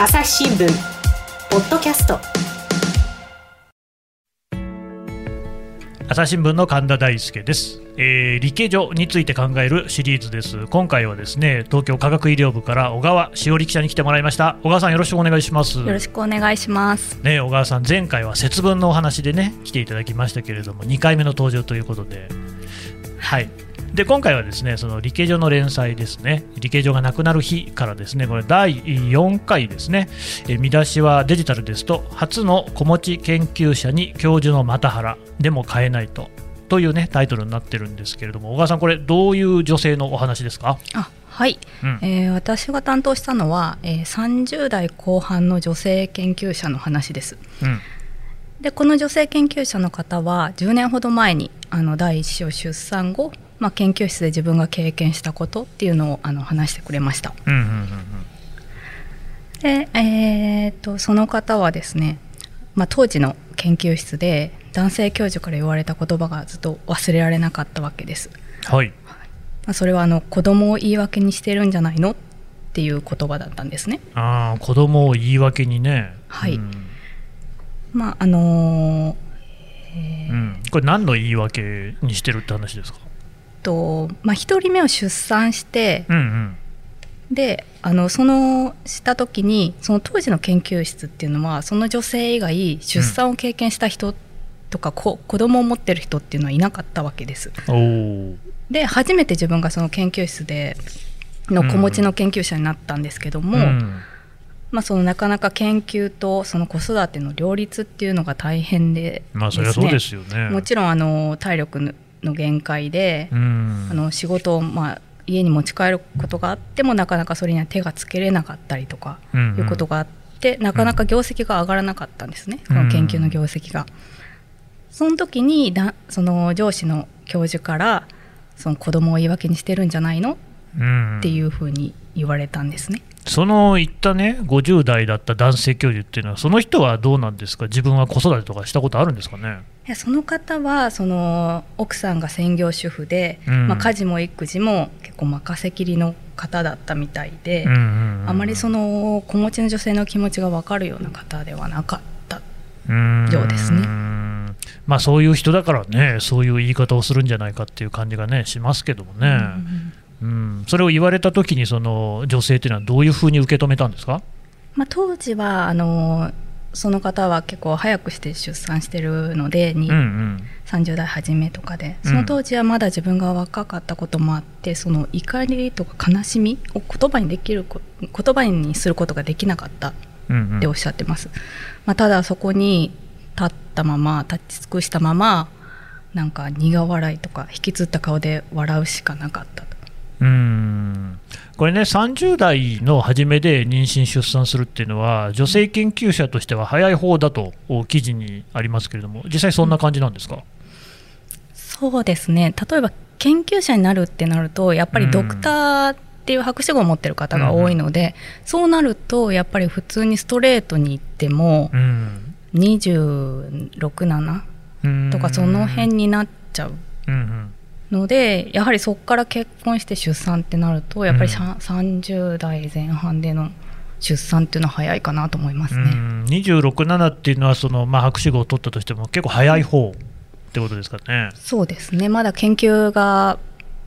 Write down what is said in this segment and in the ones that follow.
朝日新聞ポッドキャスト。朝日新聞の神田大輔です、えー、理系所について考えるシリーズです。今回はですね東京科学医療部から小川しおり記者に来てもらいました。小川さんよろしくお願いします。よろしくお願いします。ね小川さん前回は節分のお話でね来ていただきましたけれども2回目の登場ということで。はいで今回はですねその理系所の連載ですね。理系所がなくなる日からですねこれ第4回ですね。えー見出しはデジタルですと初の子持ち研究者に教授の又原でも買えないと。というねタイトルになってるんですけれども小川さんこれどういう女性のお話ですか、あはい、うん。えー私が担当したのは、えー30代後半の女性研究者の話です。うん。でこの女性研究者の方は10年ほど前にあの第一子を出産後、まあ、研究室で自分が経験したことっていうのをあの話してくれました。うんうんうんで、えー、とその方はですね、まあ、当時の研究室で男性教授から言われた言葉がずっと忘れられなかったわけです。うんはい。まあ、それはあの子供を言い訳にしてるんじゃないのっていう言葉だったんですね。あー子供を言い訳にね。はい。うん。まああのーうん、これ何の言い訳にしてるって話ですか？とまあ、1人目を出産してうんうん。であのそのした時にその当時の研究室っていうのはその女性以外出産を経験した人とか、こ子供を持ってる人っていうのはいなかったわけです。で初めて自分がその研究室での子持ちの研究者になったんですけども、ん。まあ、そのなかなか研究とその子育ての両立っていうのが大変でまあそりゃそうですよね。もちろんあの体力の限界で、うん。あの仕事を、まあ、家に持ち帰ることがあってもなかなかそれには手がつけれなかったりとかうんうん。いうことがあって、なかなか業績が上がらなかったんですね、この研究の業績が。その時にだその上司の教授からその子供を言い訳にしてるんじゃないの？うん。っていうふうに言われたんですね。その言ったね50代だった男性教授っていうのはその人はどうなんですか？自分は子育てとかしたことあるんですかね？いやその方はその奥さんが専業主婦で、うん。まあ、家事も育児も結構任せきりの方だったみたいで、うんうんうんあまりその子持ちの女性の気持ちが分かるような方ではなかったうん。ようですね。まあそういう人だからねそういう言い方をするんじゃないかっていう感じがねしますけどもね、うんそれを言われた時にその女性っていうのはどういうふうに受け止めたんですか？まあ、当時はあのその方は結構早くして出産してるので、にうんうん。30代初めとかで。うんその当時はまだ自分が若かったこともあってその怒りとか悲しみを言葉にできるこ言葉にすることができなかったうんうん。っておっしゃってます、まあ、ただそこに立ったまま立ち尽くしたままなんか苦笑いとか引きつった顔で笑うしかなかった。とうん。これね、30代の初めで妊娠・出産するっていうのは、女性研究者としては早い方だと記事にありますけれども、実際そんな感じなんですか、そうですね。例えば研究者になるってなるとやっぱりドクターっていう博士号を持ってる方が多いので、そうなるとやっぱり普通にストレートに行ってもうん。267うんとかその辺になっちゃう。うんうんのでやはりそこから結婚して出産ってなるとやっぱりうんさ30代前半での出産っていうのは早いかなと思いますね。うん26、7っていうのはその、まあ、博士号を取ったとしても、結構早い方ってことですかね。そうですねまだ研究が、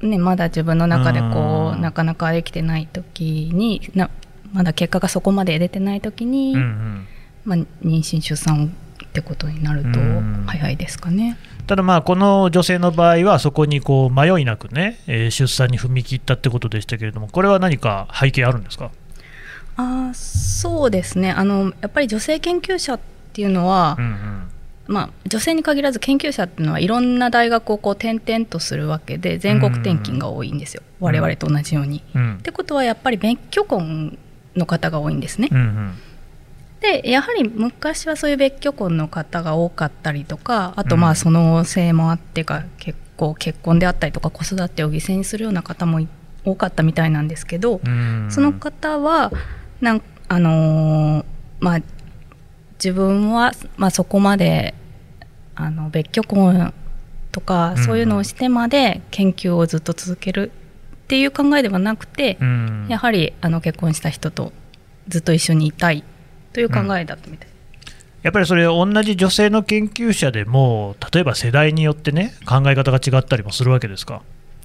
ね、まだ自分の中でこううんなかなかできてない時になまだ結果がそこまで出てない時に、うんうんまあ、妊娠出産ってことになるとうん早いですかね。ただ、まあこの女性の場合は、そこにこう迷いなくね、えー出産に踏み切ったってことでしたけれども、これは何か背景あるんですか？あーそうですね。あのやっぱり女性研究者っていうのは、うんうん。まあ、女性に限らず研究者っていうのはいろんな大学をこう転々とするわけで全国転勤が多いんですよ、うん我々と同じように。うん。ってことはやっぱり別居婚の方が多いんですね。うんうんでやはり昔はそういう別居婚の方が多かったりとかあとうん。まあそのせいもあってか結構結婚であったりとか子育てを犠牲にするような方もい多かったみたいなんですけど、うん。その方はなんあのーまあ自分は、まあ、そこまであの別居婚とかうんそういうのをしてまで研究をずっと続けるっていう考えではなくて、うん。やはりあの結婚した人とずっと一緒にいたいという考えだったみたい、やっぱりそれ、同じ女性の研究者でも、例えば世代によってね、考え方が違ったりもするわけですか？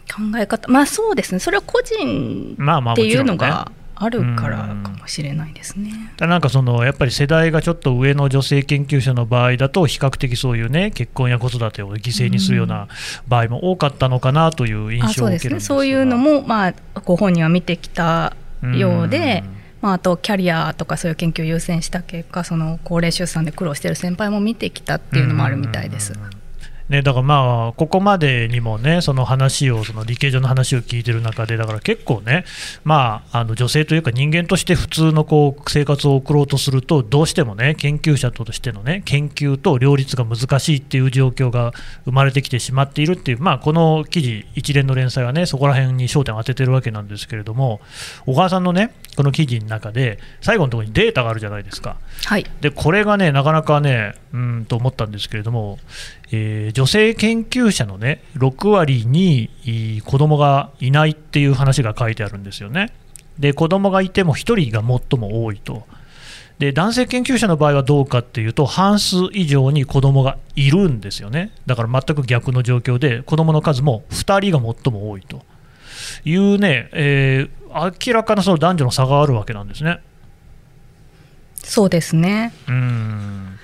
考え方。まあそうですね。それは個人まあまあっていうのがあるからかもしれないですね。ただなんかそのやっぱり世代がちょっと上の女性研究者の場合だと、比較的そういうね、結婚や子育てを犠牲にするような場合も多かったのかなという印あ象そうですねを受けるんですが。そういうのも、まあ、ご本人は見てきたようで、まあ、あとキャリアとかそういう研究を優先した結果その高齢出産で苦労してる先輩も見てきたっていうのもあるみたいです。ね、だからまあ、ここまでにもね、その話を、その理系上の話を聞いてる中で、だから結構ね、まあ、あの女性というか人間として普通のこう生活を送ろうとすると、どうしてもね、研究者としてのね、研究と両立が難しいっていう状況が生まれてきてしまっているっていう、まあ、この記事、一連の連載はね、そこら辺に焦点を当ててるわけなんですけれども、小川さんのね、この記事の中で、最後のところにデータがあるじゃないですか。はいでこれがね、なかなかね、うんと思ったんですけれども、えー女性研究者のね、6割に子供がいないっていう話が書いてあるんですよね。で、子供がいても1人が最も多いと。で、男性研究者の場合はどうかっていうと、半数以上に子供がいるんですよね。だから全く逆の状況で、子供の数も2人が最も多いというね、えー明らかなその男女の差があるわけなんですね。そうですねうーん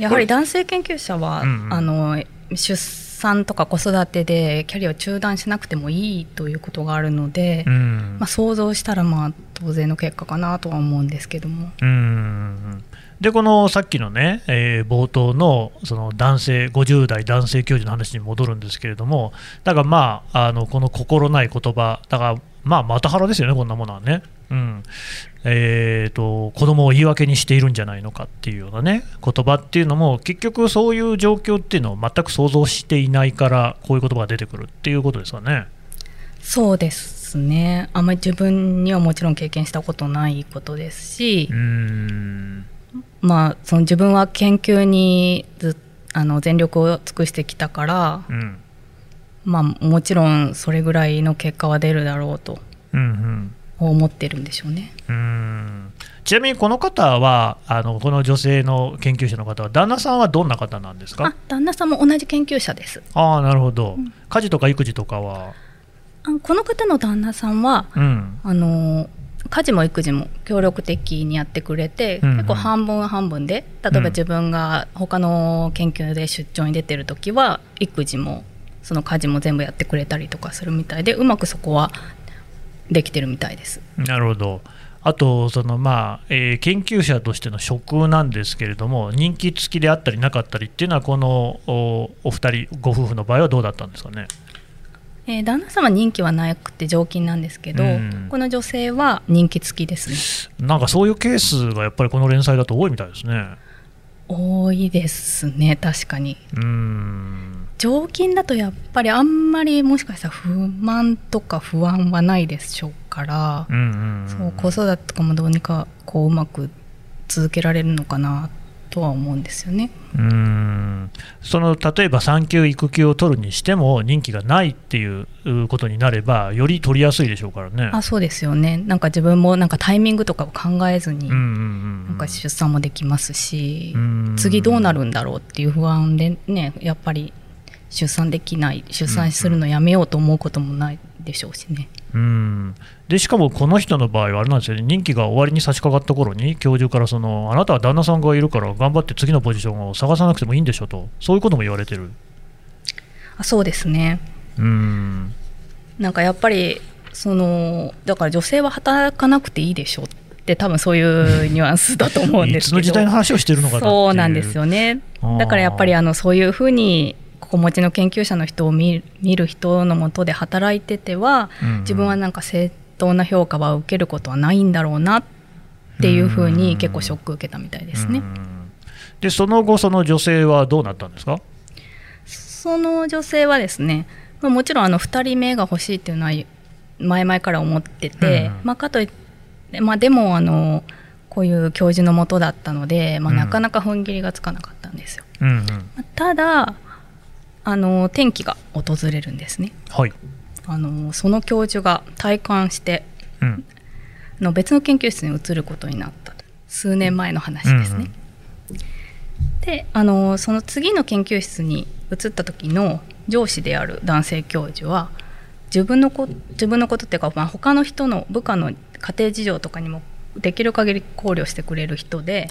やはり男性研究者は、うんうん。あの出産とか子育てでキャリアを中断しなくてもいいということがあるので、うん。まあ、想像したらまあ当然の結果かなとは思うんですけども。うでこのさっきのね、えー冒頭のその男性50代男性教授の話に戻るんですけれどもだからまああのこの心ない言葉だからまあまた腹ですよねこんなものはね。うんえー、と子供を言い訳にしているんじゃないのかっていうようなね言葉っていうのも結局そういう状況っていうのを全く想像していないからこういう言葉が出てくるっていうことですかね。そうですねあんまり自分にはもちろん経験したことないことですしうー、んまあ、その自分は研究にずあの全力を尽くしてきたから、うんまあ、もちろんそれぐらいの結果は出るだろうとうんうん。思ってるんでしょうね。うーん。ちなみにこの方はあのこの女性の研究者の方は旦那さんはどんな方なんですあか旦那さんも同じ研究者です。ああなるほど、家事とか育児とかは？あこの方の旦那さんはうん。あの家事も育児も協力的にやってくれて、うんうん。結構半分半分で例えうん。ば自分が他の研究で出張に出てる時は育児もその家事も全部やってくれたりとかするみたいでうまくそこはできてるみたいです。なるほど。あとそのまあ、えー研究者としての職なんですけれども人気付きであったりなかったりっていうのはこのおお二人ご夫婦の場合はどうだったんですかね？えー旦那様人気はなくて常勤なんですけど、うん。この女性は人気付きですね。なんかそういうケースがやっぱりこの連載だと多いみたいですね多いですね確かに。常勤だとやっぱりあんまりもしかしたら不満とか不安はないでしょうから、そう子育てとかもどうにかこううまく続けられるのかなとは思うんですよね。うーんその例えば産休・育休を取るにしても任期がないっていううことになればより取りやすいでしょうからね。あそうですよねなんか自分もなんかタイミングとかを考えずに、うんうんうんなんか出産もできますし、うん次どうなるんだろうっていう不安でねやっぱり出産できない出産するのやめようと思うこともないでしょうしね。うんでしかもこの人の場合はあれなんですよね。任期が終わりに差し掛かった頃に教授からそのあなたは旦那さんがいるから頑張って次のポジションを探さなくてもいいんでしょと。そういうことも言われてる。あそうですね。うん。なんかやっぱりそのだから女性は働かなくていいでしょって多分そういうニュアンスだと思うんですけど。いつの時代の話をしてるのかそうなんですよね。だからやっぱりあのそういうふうに心持ちの研究者の人を見見る人のもとで働いてては、うんうん。自分はなんか正当な評価は受けることはないんだろうなっていうふうに結構ショック受けたみたいですね。うんでその後その女性はどうなったんですか？その女性はですね、まあ、もちろんあの2人目が欲しいっていうのは前々から思ってて、うん。まあ、かといって、まあ、でもあのこういう教授のもとだったので、まあ、うん。なかなか踏ん切りがつかなかったんですよ。うんうん。まあただあの転機が訪れるんですね。はい、あのその教授が体感してうん。の別の研究室に移ることになった。と数年前の話ですね。であのその次の研究室に移った時の上司である男性教授は自分のこ自分のことっていうか、まあ、他の人の部下の家庭事情とかにもできる限り考慮してくれる人で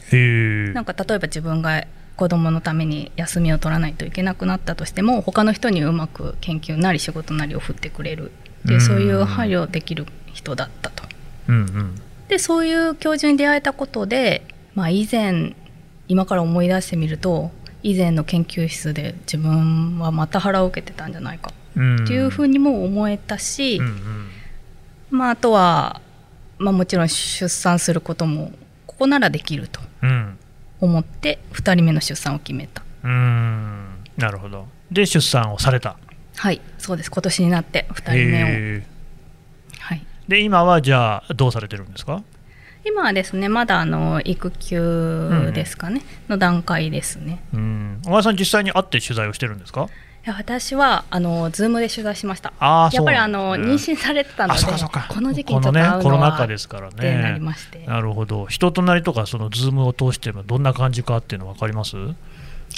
なんか例えば自分が子供のために休みを取らないといけなくなったとしても他の人にうまく研究なり仕事なりを振ってくれるっていうそういう配慮できる人だったと。うんうん、でそういう教授に出会えたことで、まあ、以前今から思い出してみると以前の研究室で自分はまた腹を受けてたんじゃないかっていうふうにも思えたし、うんうん、まあ、あとは、まあ、もちろん出産することもここならできると思って2人目の出産を決めた。うん。なるほど。で出産をされた。はい。そうです。今年になって2人目を。はい、で今はじゃあどうされてるんですか？今はですねまだあの育休ですかね、うん、の段階ですね。うん、小川さん実際に会って取材をしてるんですか？いや私はあのズームで取材しました。あやっぱりあの、妊娠されてたので、この時期にちょっと会うのは、ね、コロナ禍ですからね。なりましてなるほど。人となりとかそのズームを通してもどんな感じかっていうのわかります？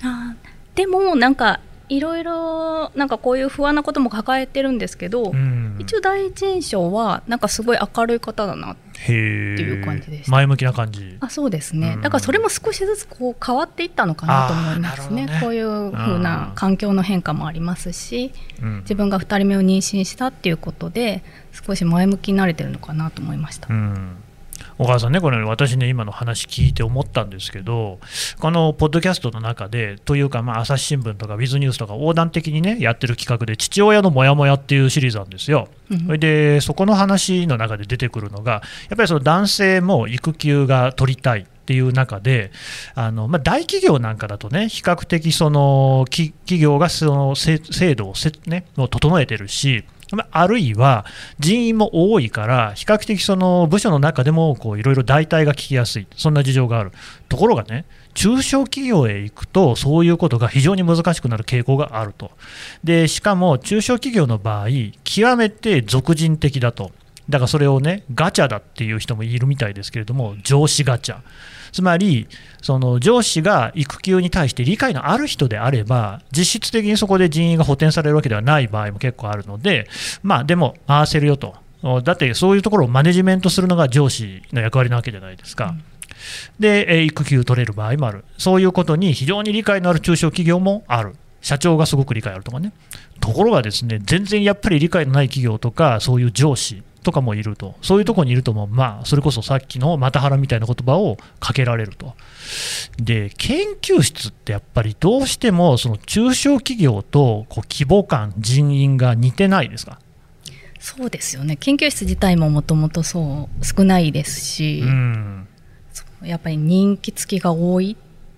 あでもなんかいろいろなんかこういう不安なことも抱えてるんですけど、うん、一応第一印象はなんかすごい明るい方だなっていう感じでした。前向きな感じ。あそうですね、うん、だからそれも少しずつこう変わっていったのかなと思いますね、ね、こういうふうな環境の変化もありますし、うん、自分が2人目を妊娠したっていうことで少し前向きになれてるのかなと思いました。うん小川さんね、これ、私ね、今の話聞いて思ったんですけど、このポッドキャストの中で、というか、まあ、朝日新聞とか、ウィズニュースとか、横断的にね、やってる企画で、父親のモヤモヤっていうシリーズなんですよ。それで、そこの話の中で出てくるのが、やっぱりその男性も育休が取りたい。っていう中であの、まあ、大企業なんかだとね比較的その企業がその制度をせ、ね、整えてるしあるいは人員も多いから、比較的その部署の中でもいろいろ代替が聞きやすい、そんな事情がある。ところがね、中小企業へ行くと、そういうことが非常に難しくなる傾向があると。で、しかも中小企業の場合、極めて俗人的だと。だからそれをね、ガチャだっていう人もいるみたいですけれども、上司ガチャ。つまり、その上司が育休に対して理解のある人であれば、実質的にそこで人員が補填されるわけではない場合も結構あるので、まあ、でも、回せるよと。だってそういうところをマネジメントするのが上司の役割なわけじゃないですか。うんで、育休取れる場合もある、そういうことに非常に理解のある中小企業もある、社長がすごく理解あるとかね、ところがですね、全然やっぱり理解のない企業とか、そういう上司とかもいると、そういうところにいるとも、まあ、それこそさっきのまたはらみたいな言葉をかけられると。で、研究室ってやっぱりどうしても、その中小企業とこう規模感、人員が似てないですか？そうですよね、研究室自体ももともとそう少ないですし、うん、やっぱり人気付きが多い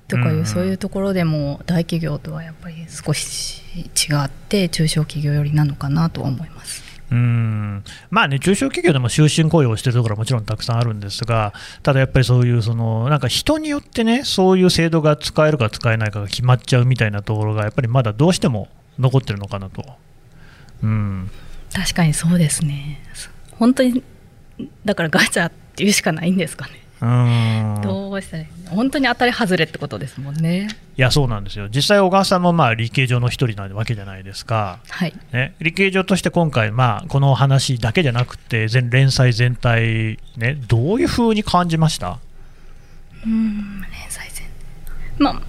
とかいう、うん、そういうところでも大企業とはやっぱり少し違って中小企業寄りなのかなとは思います。うんまあね、中小企業でも終身雇用をしてるところはもちろんたくさんあるんですが、ただやっぱりそういうその、なんか人によってね、そういう制度が使えるか使えないかが決まっちゃうみたいなところが、やっぱりまだどうしても残ってるのかなと。うん、確かにそうですね。本当にだからガチャっていうしかないんですかね。どうしたら本当に当たり外れってことですもんね。いやそうなんですよ、実際、小川さんもまあ理系上の一人なわけじゃないですか、はい。ね、理系上として今回、まあ、この話だけじゃなくて、全連載全体、ね、どういうふうに感じました？うん連載全まあ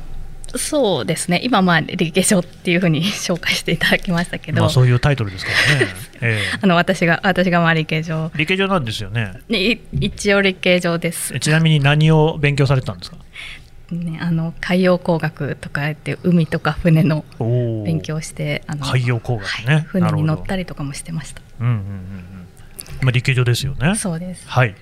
そうですね。今まあ理系書っていうふうに 紹介していただきましたけど、まあ、そういうタイトルですからね、えー、あの私が私がまあ理系上理系上なんですよね。一応理系上です。ちなみに何を勉強されてたんですか？ね、あの海洋工学とかって海とか船の勉強してあの海洋工学ね、はい、船に乗ったりとかもしてました。うんうんうんうん。まあ理系上ですよね。そうです。はい。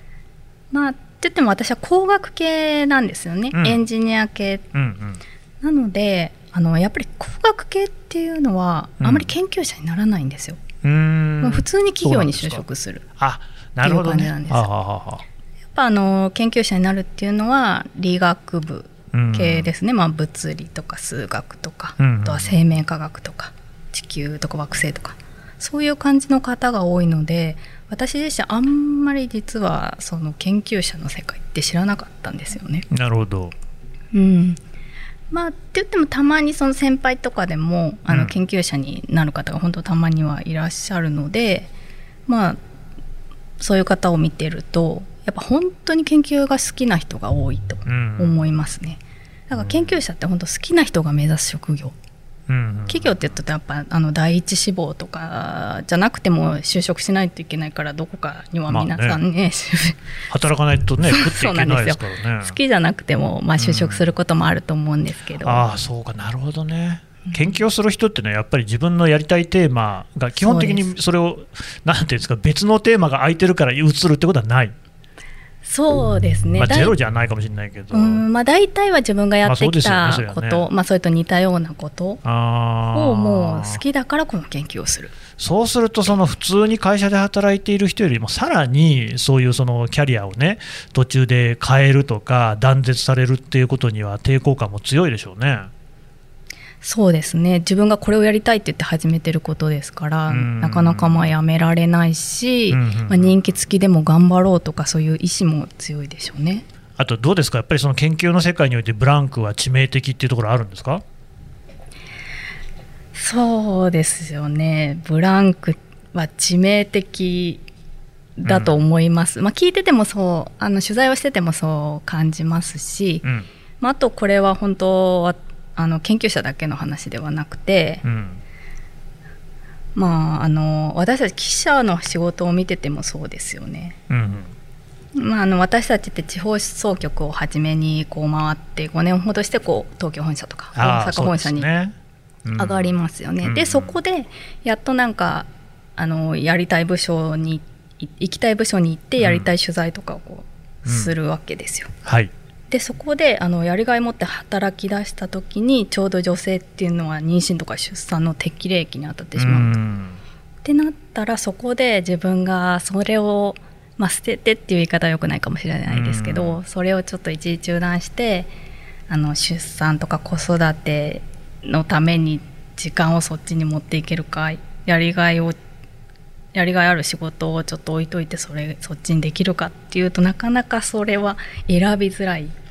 まあって言っても私は工学系なんですよね、うん、エンジニア系、うんうんなのであのやっぱり工学系っていうのはあまり研究者にならないんですよ。うん、普通に企業に就職する。っていう感じなんですよ。やっぱあの研究者になるっていうのは理学部系ですね、まあ、物理とか数学とか、あとは生命科学とか地球とか惑星とか。そういう感じの方が多いので私自身あんまり実はその研究者の世界って知らなかったんですよね。なるほど。うんまあ、って言ってもたまにその先輩とかでもあの研究者になる方が本当たまにはいらっしゃるので、まあそういう方を見てるとやっぱ本当に研究が好きな人が多いと思いますね。だから研究者って本当好きな人が目指す職業企業って言うとやっぱあの第一志望とかじゃなくても就職しないといけないからどこかには皆さんね。ね、働かないとねそうなんですよ。好きじゃなくても、まあ、就職することもあると思うんですけど、うん、ああそうかなるほどね。研究をする人ってねやっぱり自分のやりたいテーマが基本的にそれをなんていうんですか別のテーマが空いてるから移るってことはないそうですね、まあ、ゼロじゃないかもしれないけど、まあ、大体は自分がやってきたこと、まあそね、まあ、それと似たようなことをもう好きだからこの研究をする。そうすると、その普通に会社で働いている人よりも、さらにそういうそのキャリアをね、途中で変えるとか、断絶されるっていうことには、抵抗感も強いでしょうね。そうですね。自分がこれをやりたいって言って始めてることですから、なかなかまあやめられないし、まあ、人気付きでも頑張ろうとかそういう意志も強いでしょうね。あとどうですか？やっぱりその研究の世界においてブランクは致命的っていうところあるんですか？そうですよね。ブランクは致命的だと思います、うん、まあ、聞いててもそうあの取材をしててもそう感じますし、うん、まあ、あとこれは本当はあの研究者だけの話ではなくて、うん、まああの私たち記者の仕事を見ててもそうですよね。うんまあ、あの私たちって地方総局を初めにこう回って5年ほどしてこう東京本社とか大阪本社に上がりますよね。で、ねうん、そこでやっとなんかあのやりたい部署に行きたい部署に行ってやりたい取材とかをこうするわけですよ。はいでそこであのやりがい持って働き出した時にちょうど女性っていうのは妊娠とか出産の適齢期に当たってしまうと。ってなったらそこで自分がそれを、まあ、捨ててっていう言い方はよくないかもしれないですけどそれをちょっと一時中断してあの出産とか子育てのために時間をそっちに持っていけるかやりがいをやりがいある仕事をちょっと置いといてそれそっちにできるかっていうとなかなかそれは選びづらい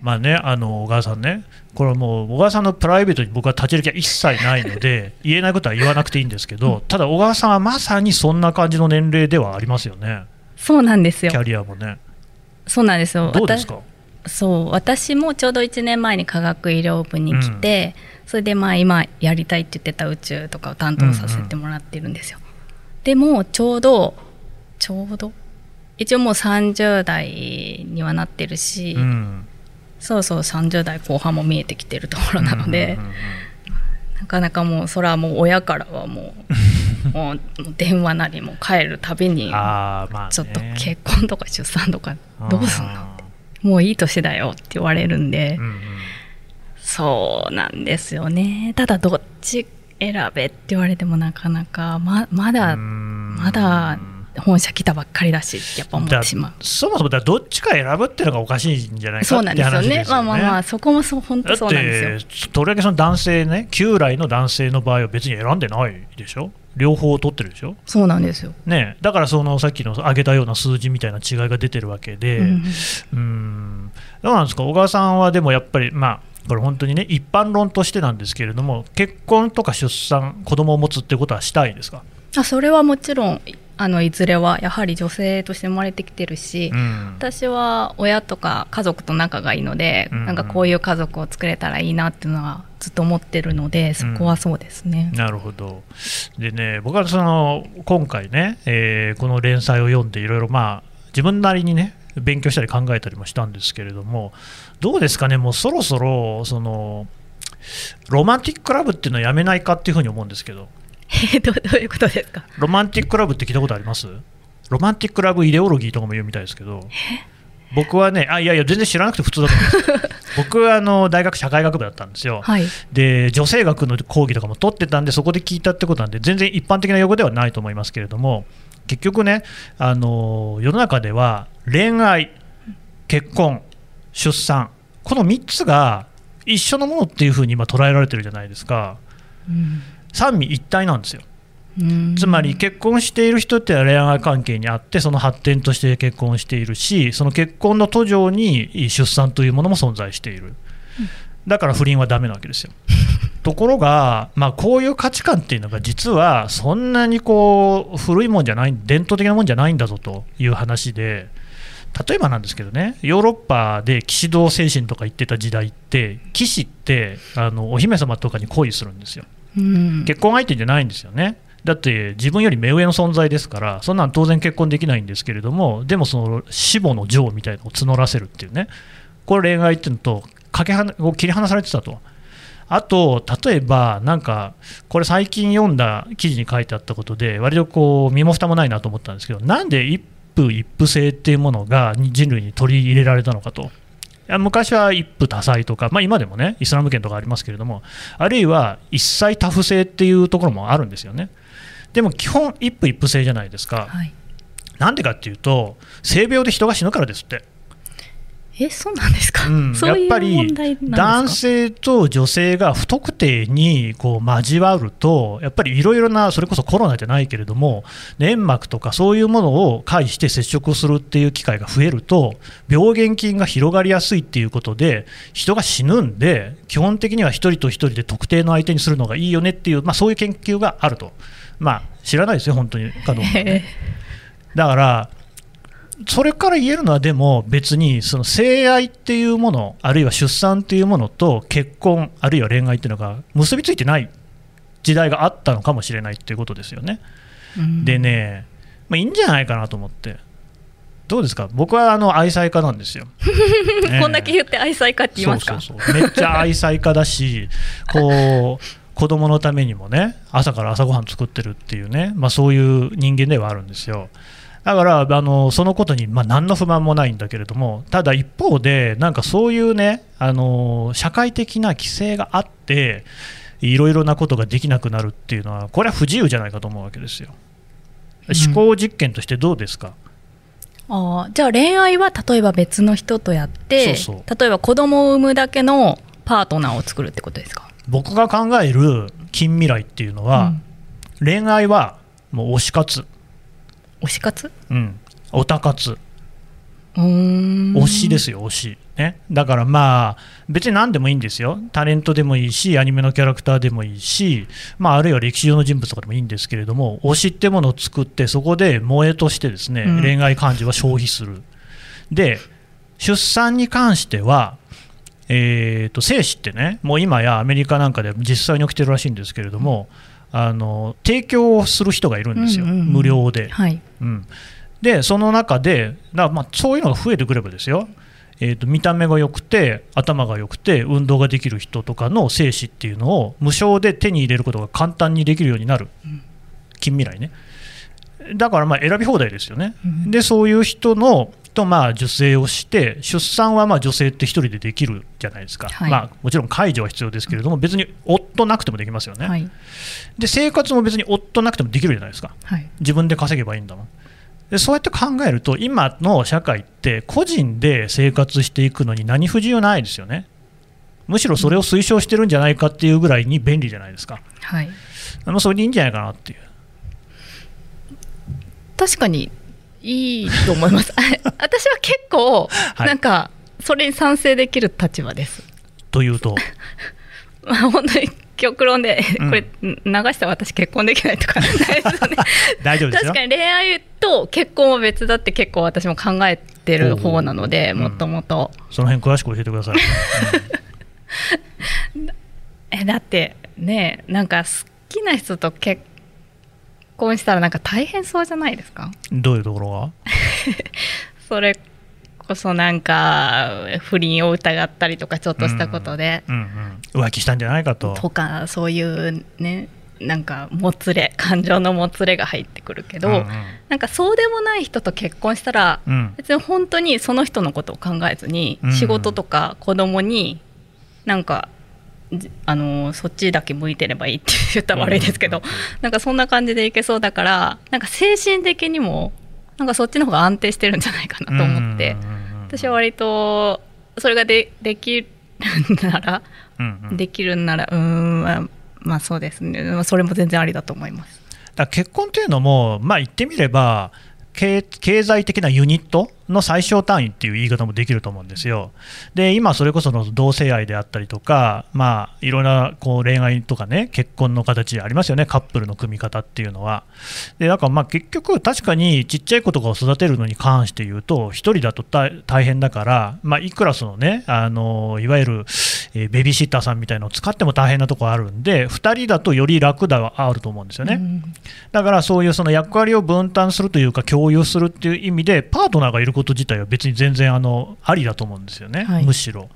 まあね、あの小川さんね、これはもう小川さんのプライベートに僕は立ち入りは一切ないので、言えないことは言わなくていいんですけど、ただ小川さんはまさにそんな感じの年齢ではありますよね。そうなんですよ。キャリアもね。そうなんですよ。どうですか？そう私もちょうど1年前に科学医療部に来て、うん、それでまあ今やりたいって言ってた宇宙とかを担当させてもらってるんですよ。うんうん、でもちょうどちょうど？一応もう30代にはなってるし、うんそうそう30代後半も見えてきてるところなので、なかなかもうそれはもう親からはもう もう電話なりも帰るたびにちょっと結婚とか出産とかどうすんのって。もういい年だよって言われるんで、うんうん、そうなんですよね。ただどっち選べって言われてもなかなかままだまだ本社来たばっかりだしやっぱ思ってしまう。そもそもだどっちか選ぶっていうのがおかしいんじゃないかそうなんですよね、まあまあまあそこもそう本当そうなんですよ。とりわけその男性ね旧来の男性の場合は別に選んでないでしょ？両方取ってるでしょ？そうなんですよ、ね、だからそのさっきの上げたような数字みたいな違いが出てるわけで、うん、うんどうなんですか？小川さんはでもやっぱりまあこれ本当にね一般論としてなんですけれども結婚とか出産子供を持つってことはしたいですか？あそれはもちろんあのいずれはやはり女性として生まれてきてるし、うん、私は親とか家族と仲がいいので、うん、なんかこういう家族を作れたらいいなっていうのはずっと思ってるのでそこはそうですね。うん、なるほどでね僕はその今回ね、えー、この連載を読んでいろいろまあ自分なりにね勉強したり考えたりもしたんですけれどもどうですかねもうそろそろそのロマンティッククラブっていうのはやめないかっていうふうに思うんですけど。え ーどどういうことですか？ロマンティックラブって聞いたことあります？ロマンティックラブイデオロギーとかも言うみたいですけど、僕はね、あいやいや、全然知らなくて普通だと思います。僕はあの大学社会学部だったんですよ。はい。で女性学の講義とかも取ってたんでそこで聞いたってことなんで全然一般的な用語ではないと思いますけれども結局ねあの世の中では恋愛結婚出産この3つが一緒のものっていうふうに今捉えられてるじゃないですか。うん三位一体なんですよ。うん。つまり結婚している人って恋愛関係にあってその発展として結婚しているしその結婚の途上に出産というものも存在している。だから不倫はダメなわけですよ。ところが、まあ、こういう価値観っていうのが実はそんなにこう古いもんじゃない伝統的なもんじゃないんだぞという話で例えばなんですけどねヨーロッパで騎士道精神とか言ってた時代って騎士ってあのお姫様とかに恋するんですようん結婚相手じゃないんですよね。だって自分より目上の存在ですから、そんなん当然結婚できないんですけれども、でもその死母の情みたいなのを募らせるっていうね、これ恋愛っていうのとかけはなこう切り離されてたと。あと、例えば、なんか、これ最近読んだ記事に書いてあったことで、割とこう身も蓋もないなと思ったんですけど、なんで一夫一夫制っていうものが人類に取り入れられたのかと。昔は一夫多妻とか、まあ、今でもね、イスラム圏とかありますけれども、あるいは一妻多夫制っていうところもあるんですよね。でも基本、一夫一夫制じゃないですか。はいなんでかっていうと、性病で人が死ぬからですって。えそうなんですか、うん。やっぱり男性と女性が不特定にこう交わると、やっぱりいろいろな、それこそコロナじゃないけれども、粘膜とかそういうものを介して接触するっていう機会が増えると、病原菌が広がりやすいっていうことで、人が死ぬんで、基本的には一人と一人で特定の相手にするのがいいよねっていう、まあ、そういう研究があると、まあ、知らないですよ、本当に。かどうかはね。だから、それから言えるのは、でも別にその性愛っていうもの、あるいは出産っていうものと結婚、あるいは恋愛っていうのが結びついてない時代があったのかもしれないっていうことですよね。うんでね、まあ、いいんじゃないかなと思って。どうですか？僕はあの愛妻家なんですよ。ねこんだけ言って愛妻家って言いますか？そうそうそうめっちゃ愛妻家だし、こう子供のためにもね、朝から朝ごはん作ってるっていうね、まあ、そういう人間ではあるんですよ。だからあのそのことに、まあ、何の不満もないんだけれども、ただ一方で、なんかそういうね、あの社会的な規制があって、いろいろなことができなくなるっていうのは、これは不自由じゃないかと思うわけですよ。思考実験としてどうですか、あーじゃあ恋愛は例えば別の人とやって例えば子供を産むだけのパートナーを作るってことですか？僕が考える近未来っていうのは、恋愛はもう推し活、推し活？うん、オタ活、うーん。推しですよ、推し。ね、だからまあ、別に何でもいいんですよ、タレントでもいいし、アニメのキャラクターでもいいし、まあ、あるいは歴史上の人物とかでもいいんですけれども、推しってものを作って、そこで萌えとしてですね、うん。恋愛感情は消費する。で、出産に関しては、えー、と精子ってね、もう今やアメリカなんかで実際に起きてるらしいんですけれども、あの提供をする人がいるんですよ、うんうんうん。無料で。はい。うん、でその中でだまあそういうのが増えてくればですよ、えー、と見た目が良くて頭が良くて運動ができる人とかの精子っていうのを無償で手に入れることが簡単にできるようになる、近未来ね。だからまあ選び放題ですよね、うん。でそういう人のとまあ受精をして出産はまあ女性って一人でできるじゃないですか、はい。まあ、もちろん介助は必要ですけれども別に夫なくてもできますよね、はい。で生活も別に夫なくてもできるじゃないですか。はい。自分で稼げばいいんだもん。でそうやって考えると今の社会って個人で生活していくのに何不自由ないですよね。むしろそれを推奨してるんじゃないかっていうぐらいに便利じゃないですか。はい。あのそれでいいんじゃないかなっていう。確かにいいと思います。私は結構はい。なんかそれに賛成できる立場です、というと？まあ本当に極論で、うん。これ流したら私結婚できないとかないですよね。大丈夫ですよ。確かに恋愛と結婚は別だって結構私も考えてる方なのでもともと。その辺詳しく教えてください、えだってねなんか好きな人と結婚したらなんか大変そうじゃないですか？うんどういうところが？それこそなんか不倫を疑ったりとかちょっとしたことで、うんうん、浮気したんじゃないかと。とかそういうねなんかもつれ感情のもつれが入ってくるけど、うんうん。なんかそうでもない人と結婚したら、うん。別に本当にその人のことを考えずに、うん。仕事とか子供になんかじあのそっちだけ向いてればいいって言ったら悪いですけど、なんかそんな感じでいけそうだからなんか精神的にもなんかそっちの方が安定してるんじゃないかなと思って、私は割とそれがでできるなら、うんうん。できるんならうーんまあまあそうですね。まあそれも全然ありだと思います。だ結婚っていうのも、まあ、言ってみれば経経済的なユニットの最小単位っていう言い方もできると思うんですよ。で今それこその同性愛であったりとか、まあ、いろんなこう恋愛とかね結婚の形ありますよねカップルの組み方っていうのは。でだからまあ結局確かにちっちゃい子とかを育てるのに関して言うと1人だと大大変だから、まあ、いくらそのねあのいわゆる、えーベビーシッターさんみたいのを使っても大変なところあるんで2人だとより楽だはあると思うんですよね。うんだからそういうその役割を分担するというか共有するっていう意味でパートナーがいること自体は別に全然あのありだと思うんですよね、はいむしろ。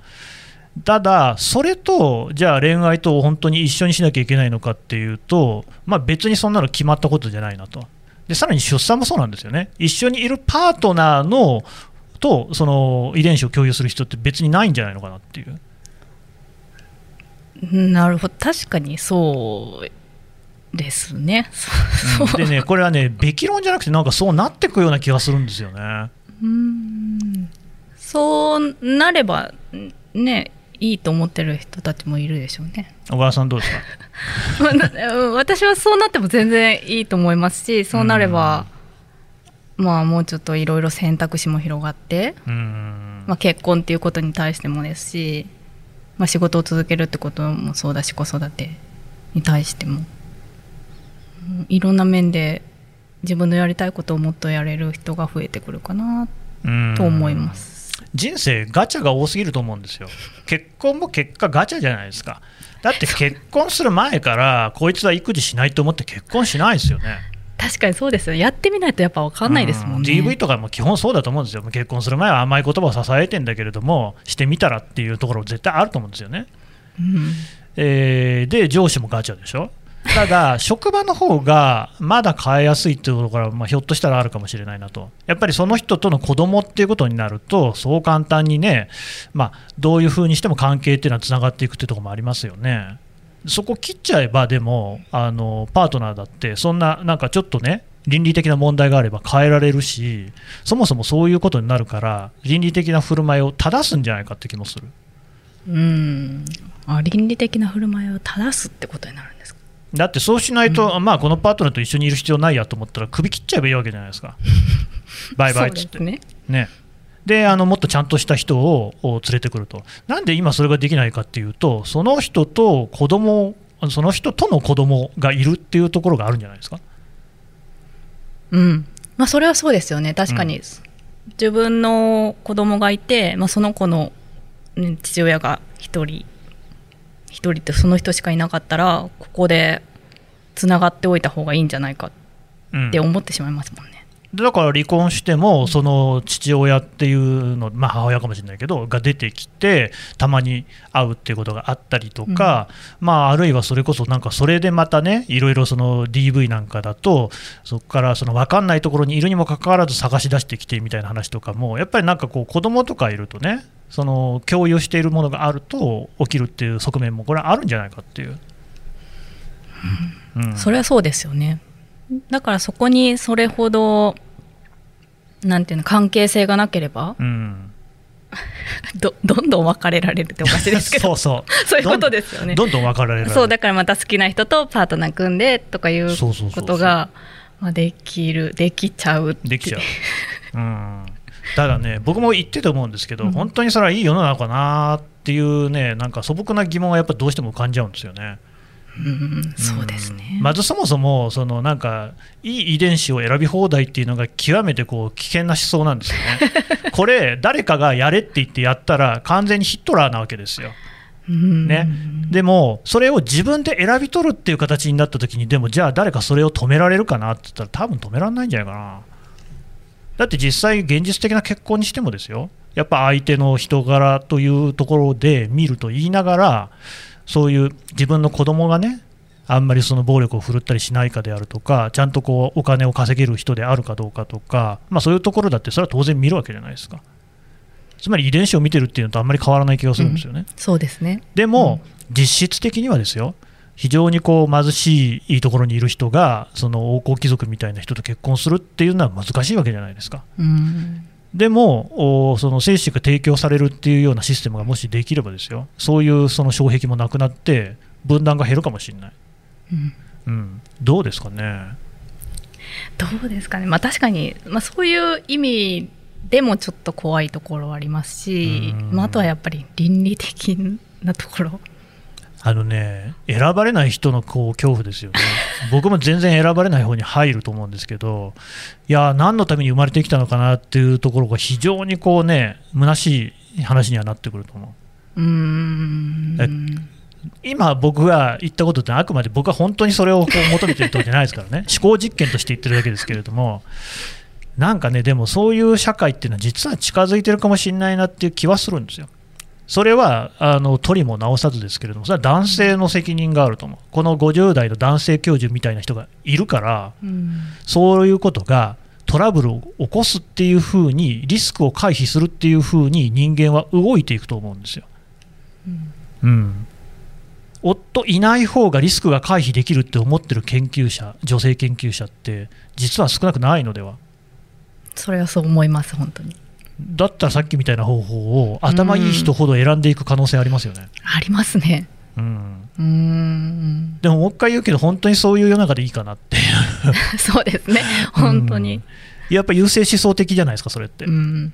ただ、それとじゃあ恋愛と本当に一緒にしなきゃいけないのかっていうと、まあ、別にそんなの決まったことじゃないなと。でさらに出産もそうなんですよね。一緒にいるパートナーのとその遺伝子を共有する人って別にないんじゃないのかなっていう。なるほど確かにそうですね。でね、これはね、べき論じゃなくて、なんかそうなっていくような気がするんですよね。うん。そうなればねいいと思ってる人たちもいるでしょうね。小川さんどうですか？私はそうなっても全然いいと思いますしそうなれば、まあもうちょっといろいろ選択肢も広がって、うん。まあ、結婚っていうことに対してもですし、まあ、仕事を続けるってこともそうだし子育てに対しても、うんいろんな面で自分のやりたいことをもっとやれる人が増えてくるかなうん。と思います。人生ガチャが多すぎると思うんですよ。結婚も結果ガチャじゃないですか。だって結婚する前からこいつは育児しないと思って結婚しないですよね。確かにそうですよやってみないとやっぱ分かんないですもんね。う DV とかも基本そうだと思うんですよ。結婚する前は甘い言葉を支えてんだけれどもしてみたらっていうところ絶対あると思うんですよね。うん。えーで上司もガチャでしょただ、職場の方がまだ変えやすいっていうところが、まあ、ひょっとしたらあるかもしれないなと、やっぱりその人との子供っていうことになると、そう簡単にね、まあ、どういうふうにしても関係っていうのはつながっていくっていうところもありますよね。そこ切っちゃえば、でもあの、パートナーだって、そんな、なんかちょっとね、倫理的な問題があれば変えられるし、そもそもそういうことになるから、倫理的な振る舞いを正すんじゃないかって気もする。うんあ倫理的な振る舞いを正すってことになるんですか？だってそうしないと、まあ、このパートナーと一緒にいる必要ないやと思ったら、首切っちゃえばいいわけじゃないですか、バイバイっつって。ね。ね。であのもっとちゃんとした人をを連れてくると、なんで今それができないかっていうと、その人と子供その人との子供がいるっていうところがあるんじゃないですか。うん。まあそれはそうですよね。確かに、う自分の子供がいて、まあ、その子の、ね父親が一人一人ってその人しかいなかったらここでつながっておいた方がいいんじゃないかうんって思ってしまいますもんね。でだから離婚しても、その父親っていうの、まあ、母親かもしれないけど、が出てきて、たまに会うっていうことがあったりとか、まあ、あるいはそれこそ、なんかそれでまたね、いろいろその DV なんかだと、そこからその分かんないところにいるにもかかわらず探し出してきてみたいな話とかも、やっぱりなんかこう、子供とかいるとね、その共有しているものがあると起きるっていう側面も、これはあるんじゃないかっていう。うん。それはそうですよね。だからそこにそれほどなんていうの関係性がなければ？うん。どどんどん別れられるっておかしいですけど。そうそう。そういうことですよね。どんどん分かられる。そうだからまた好きな人とパートナー組んでとかいうそうそうそうそう。ことがまあできるできちゃうできちゃう。うん。ただね、僕も言ってて思うんですけど、うん。本当にそれはいい世の中かなっていうね、なんか素朴な疑問はやっぱどうしても浮かんじゃうんですよね。うんそうですねうんまずそもそも、そのなんか、いい遺伝子を選び放題っていうのが極めてこう危険な思想なんですよね。これ、誰かがやれって言ってやったら、完全にヒットラーなわけですよ。うんね、でも、それを自分で選び取るっていう形になったときに、でもじゃあ誰かそれを止められるかなって言ったら、多分止められないんじゃないかな。だって実際、現実的な結婚にしてもですよ、やっぱ相手の人柄というところで見ると言いながら、そういう自分の子供がね、あんまりその暴力を振るったりしないかであるとか、ちゃんとこうお金を稼げる人であるかどうかとか、まあ、そういうところだって、それは当然見るわけじゃないですか。つまり遺伝子を見てるっていうのとあんまり変わらない気がするんですよね。うん、そうですねでも、うん、実質的にはですよ、非常にこう貧しいいいところにいる人が、その王侯貴族みたいな人と結婚するっていうのは難しいわけじゃないですか。うんでも、その精子が提供されるっていうようなシステムがもしできればですよ、そういうその障壁もなくなって、分断が減るかもしれない。うん、うん、どうですかね？どうですかね、まあ、確かに、まあ、そういう意味でもちょっと怖いところはありますし、まあ、あとはやっぱり倫理的なところ。あのね、選ばれない人のこう恐怖ですよね、僕も全然選ばれない方に入ると思うんですけど、いや、何のために生まれてきたのかなっていうところが非常にこうね、虚しい話にはなってくると思う。うん今、僕が言ったことって、あくまで僕は本当にそれをこう求めてるとじゃないですからね、思考実験として言ってるだけですけれども、なんかね、でもそういう社会っていうのは、実は近づいてるかもしれないなっていう気はするんですよ。それはあの取りも直さずですけれども、それは男性の責任があると思う、この50代の男性教授みたいな人がいるから、うん、そういうことがトラブルを起こすっていうふうに、リスクを回避するっていうふうに人間は動いていくと思うんですよ。うん、うん。夫いない方がリスクが回避できるって思ってる研究者、女性研究者って、実は少なくないのでは。それはそう思います、本当に。だったらさっきみたいな方法を頭いい人ほど選んでいく可能性ありますよね。ありますね。うん、うんでももう一回言うけど、本当にそういう世の中でいいかなっていう そうですね、本当に。やっぱ優勢思想的じゃないですか、それって。うん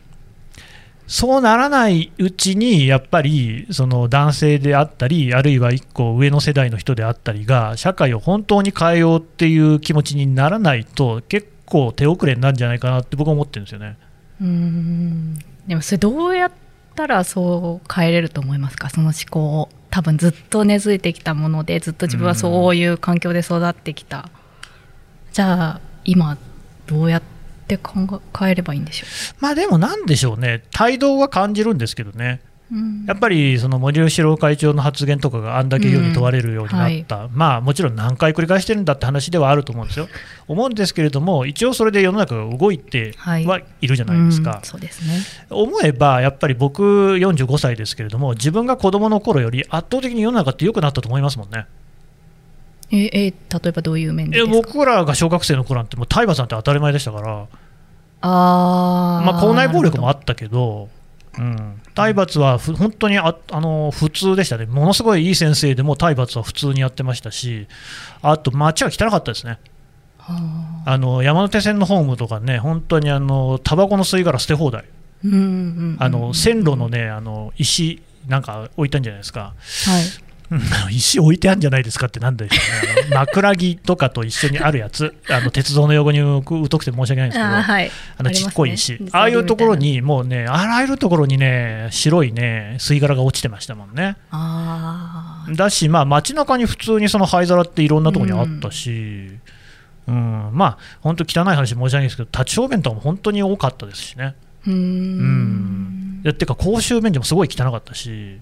そうならないうちに、やっぱりその男性であったり、あるいは1個上の世代の人であったりが、社会を本当に変えようっていう気持ちにならないと、結構手遅れになるんじゃないかなって僕は思ってるんですよね。うん。でもそれどうやったらそう変えれると思いますか？その思考を。多分ずっと根付いてきたものでずっと自分はそういう環境で育ってきた。じゃあ今どうやって考えればいいんでしょう？まあでも何でしょうね。態度は感じるんですけどね。やっぱりその森喜朗会長の発言とかがあんだけ世に問われるようになった、うん。はい、まあもちろん何回繰り返してるんだって話ではあると思うんですよ、思うんですけれども、一応それで世の中が動いてはいるじゃないですか、はいうん、そうですね、思えばやっぱり僕、45歳ですけれども、自分が子どもの頃より圧倒的に世の中って良くなったと思いますもんね。ええ例えばどういう面で僕らが小学生の頃なんて、もう体罰なんて当たり前でしたから、あまあ、校内暴力もあったけど。うん、体罰は本当にああの普通でしたね、ものすごいいい先生でも体罰は普通にやってましたし、あと街は汚かったですね。あ。の山手線のホームとかね、本当にあのタバコの吸い殻捨て放題、あの線路のねあの石なんか置いたんじゃないですか、はい、石置いてあるんじゃないですかってなんでしょうね、枕木とかと一緒にあるやつ、あの鉄道の用語に疎くて申し訳ないんですけど、あはい、あのちっこい石、ああいうところに、もうね、あらゆるところにね、白いね、吸い殻が落ちてましたもんね。だし、まあ、街中に普通にその灰皿っていろんなところにあったし、うん、うん、まあ、本当、汚い話申し訳ないですけど、立ち小便とかも本当に多かったですしね。うん。うん。いてか公衆便所もすごい汚かったし、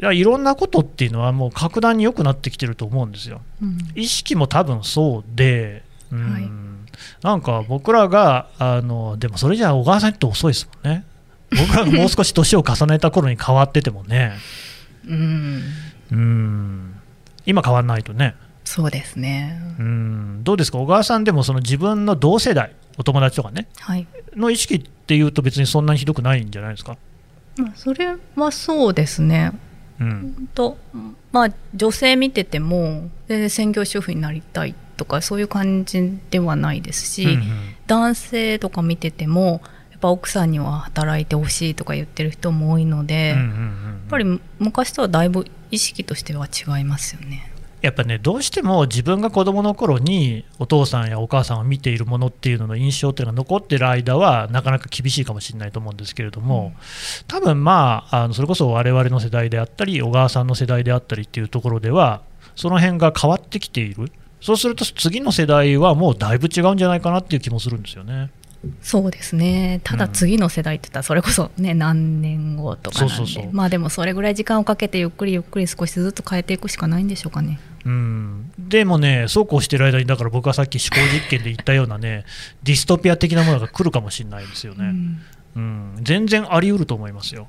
いやいろんなことっていうのはもう格段に良くなってきてると思うんですよ。うん、意識も多分そうで、うん、はい、なんか僕らがあのでもそれじゃ小川さんって遅いですもんね。僕らがもう少し年を重ねた頃に変わっててもね。うん、うん今変わらないとね。そうですね。うんどうですか？小川さんでもその自分の同世代お友達とかね、はい、の意識っていうと別にそんなにひどくないんじゃないですか？まあ、それはそうですね。うん、とまあ女性見てても全然専業主婦になりたいとかそういう感じではないですし、うんうん、男性とか見ててもやっぱ奥さんには働いてほしいとか言ってる人も多いので、やっぱり昔とはだいぶ意識としては違いますよね。やっぱね、どうしても自分が子どもの頃にお父さんやお母さんを見ているものっていうのの印象っていうのが残ってる間は、なかなか厳しいかもしれないと思うんですけれども、うん、多分まあ、あのそれこそ我々の世代であったり、小川さんの世代であったりっていうところでは、その辺が変わってきている、そうすると次の世代はもうだいぶ違うんじゃないかなっていう気もするんですよね。そうですね。ただ次の世代って言ったらそれこそね、何年後とかなんで。まあでもそれぐらい時間をかけてゆっくりゆっくり少しずつ変えていくしかないんでしょうかね。うん、でもね、そうこうしてる間に、だから僕はさっき思考実験で言ったようなね、ディストピア的なものが来るかもしれないですよね、うん、全然あり得ると思いますよ。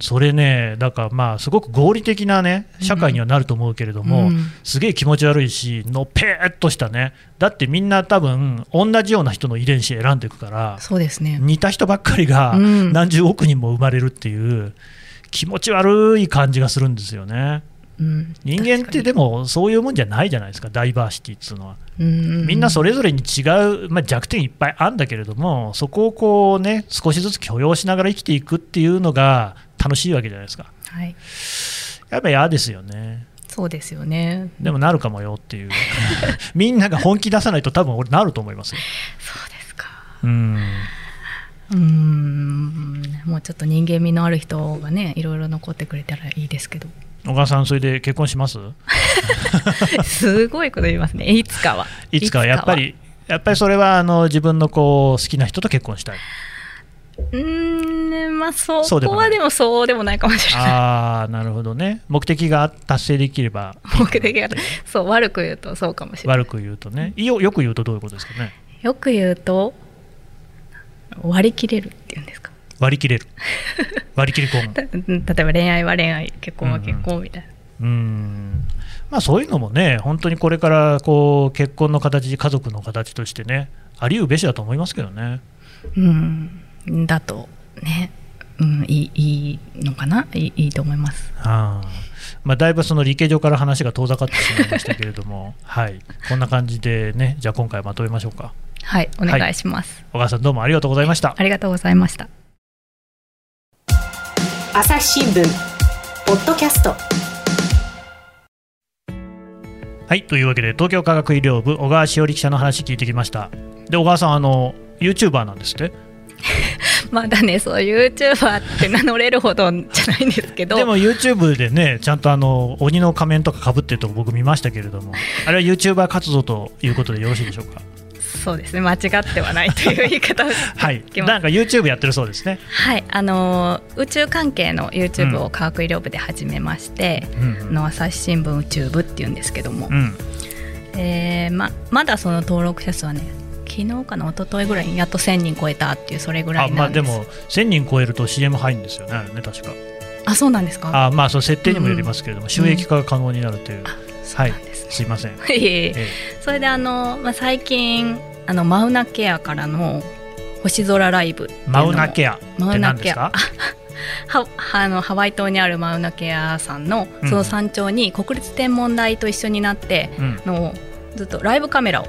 それね、だからまあ、すごく合理的なね、社会にはなると思うけれども、うん。すげえ気持ち悪いし、のっぺーっとしたね、だってみんな多分同じような人の遺伝子選んでいくから、そうですね。似た人ばっかりがうん。何十億人も生まれるっていう、気持ち悪い感じがするんですよね。うん人間ってでもそういうもんじゃないじゃないですか、ダイバーシティっていうのは。みんなそれれぞれに違う、まあ、弱点いっぱいあるんだけれども、そこをこう、ね、少しずつ許容しながら生きていくっていうのが楽しいわけじゃないですか。はい、やっぱ嫌ですよね。そうですよね。でもなるかもよっていう、みんなが本気出さないと、多分俺、なると思いますよ。そうですか。うんうーん、もうちょっと人間味のある人がね、いろいろ残ってくれたらいいですけど。小川さん、それで結婚します？すごいこと言いますね。いつかは。いつかはやっぱり、やっぱりそれはあの自分のこう好きな人と結婚したい。うーん、まあそこはでもそうでもないかもしれない。ああ、なるほどね。目的が達成できれば、目的がそう悪く言うとそうかもしれない。悪く言うとね、よよく言うとどういうことですかね？よく言うと割り切れるっていうんですか？割り切れる。割り切り婚。た例えば恋愛は恋愛、結婚は結婚みたいな。うん。まあそういうのもね、本当にこれからこう結婚の形、家族の形としてね、ありうべしだと思いますけどね。うん、だとね、うん、いいいいのかな？いいいいと思います。ああまあ、だいぶその理系上から話が遠ざかってしまいましたけれども、はい、こんな感じでね、じゃあ今回まとめましょうか。はい、お願いします。小川さんどうもありがとうございました。ありがとうございました。朝日新聞ポッドキャストはい、というわけで東京科学医療部小川しおり記者の話聞いてきました。で、小川さん、あの YouTuber なんですって？まだね、そう YouTuber って名乗れるほどじゃないんですけど、でも YouTube でね、ちゃんとあの鬼の仮面とかかぶってるとこ僕見ましたけれども、あれは YouTuber 活動ということでよろしいでしょうか？そうですね、間違ってはないという言い方を はい、なんか YouTube やってるそうですね。はい、あのー宇宙関係の YouTube を科学医療部で始めまして、うんあの朝日新聞宇宙部っていうんですけども、うん、えーままだその登録者数はね昨日かな一昨日ぐらいにやっと1000人超えたっていうそれぐらあいなんです。まあでも1000人超えると CM 入るんですよね、確か。あそうなんですか？あまあその設定にもよりますけれども、収益化が可能になるという、はいなんですね。すいません。いえいえ。えそれであの、まあ、最近あのマウナケアからの星空ライブマウナケアマウナケア。はあのハワイ島にあるマウナケア山のうん。その山頂に国立天文台と一緒になって、うん。のずっとライブカメラを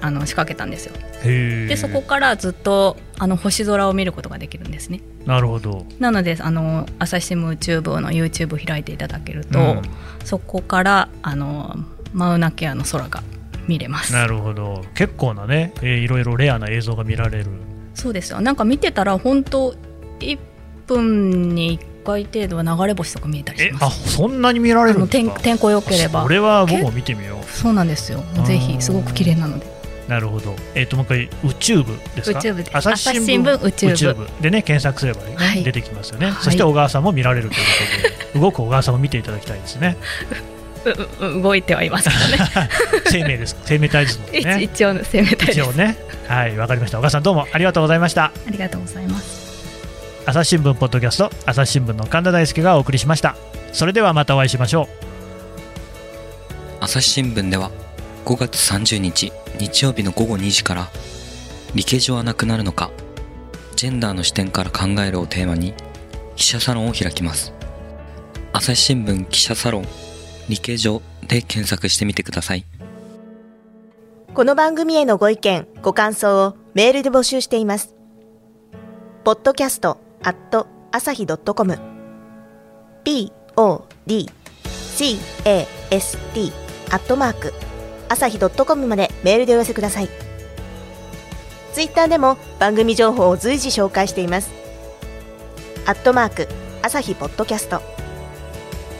あの仕掛けたんですよ。でそこからずっとあの星空を見ることができるんですね。なるほど。なのであの朝日新聞宇宙部の YouTube 開いていただけると、うん。そこからあのマウナケアの空が見れます。なるほど。結構なね、えーいろいろレアな映像が見られる。そうですよ。なんか見てたら本当1分に1回程度は流れ星とか見えたりしえあますそんなに見られるんですか？天天候良ければ。それは僕も見てみよそうなんですよ。ぜひすごく綺麗なので。うなるほど。えっ、ともう一回宇宙部ですか？宇宙部です。朝日新聞聞宇宙部でね検索すればね、はい。出てきますよね、はい。そして小川さんも見られるということで動く小川さんを見ていただきたいですね。ううう動いてはいますけどね。生命です。生命体図の一ね。一応攻めたいです一応ね。はいわかりました。小川さんどうもありがとうございました。ありがとうございます。朝日新聞ポッドキャスト朝日新聞の神田大輔がお送りしました。それではまたお会いしましょう。朝日新聞では5月30日日曜日の午後2時から理系上はなくなるのかジェンダーの視点から考えるをテーマに記者サロンを開きます。朝日新聞記者サロン理系上で検索してみてくださいこの番組へのご意見、ご感想をメールで募集しています。podcast at 朝日 .com p o d c a s t アットマーク朝日 .com までメールでお寄せください。ツイッターでも番組情報を随時紹介しています。アットマーク朝日ポッドキャスト